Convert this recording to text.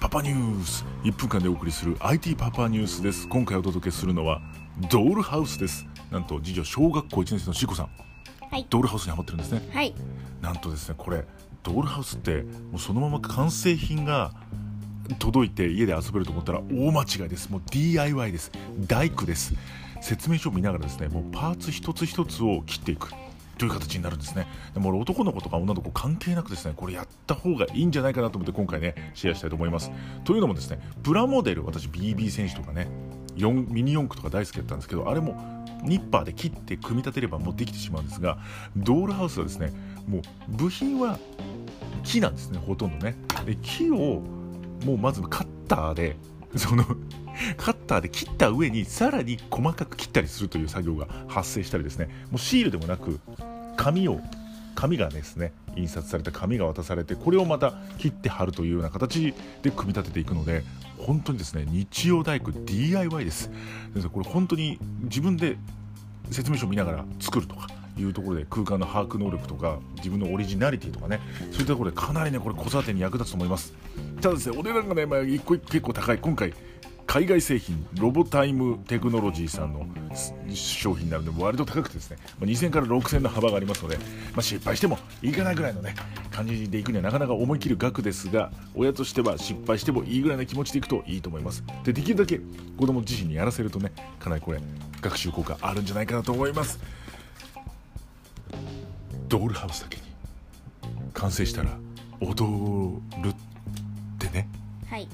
パパニュース。1分間でお送りする IT パパニュースです。今回お届けするのはドールハウスです。なんと次女小学校1年生のしこさん。はい。ドールハウスにハマってるんですね。はい。なんとですねこれドールハウスってもうそのまま完成品が届いて家で遊べると思ったら大間違いです。もう DIY です。大工です。説明書を見ながらですねもうパーツ一つ一つを切っていくという形になるんですね。でも男の子とか女の子関係なくですねこれやった方がいいんじゃないかなと思って今回ねシェアしたいと思います。というのもですねプラモデル私 BB 戦士とかね4ミニ四駆とか大好きだったんですけどあれもニッパーで切って組み立てればもうできてしまうんですがドールハウスはですねもう部品は木なんですねほとんどね。で木をもうまずカッターでそのカッターで切った上にさらに細かく切ったりするという作業が発生したりですね。もうシールでもなく紙を紙がですね印刷された紙が渡されてこれをまた切って貼るというような形で組み立てていくので本当にですね日曜大工 DIY です。これ本当に自分で説明書を見ながら作るとかいうところで空間の把握能力とか自分のオリジナリティとかねそういったところでかなりねこれ子育てに役立つと思います。ただですねお値段がね、まあ、一個一個結構高い。今回海外製品ロボタイムテクノロジーさんの商品になるので割と高くてですねま2000から6000の幅がありますので、まあ、失敗してもいいかなぐらいのね感じでいくにはなかなか思い切る額ですが親としては失敗してもいいぐらいの気持ちでいくといいと思います。でできるだけ子供自身にやらせるとねかなりこれ学習効果あるんじゃないかなと思います。ドールハウスだけに完成したら踊るってね。はい。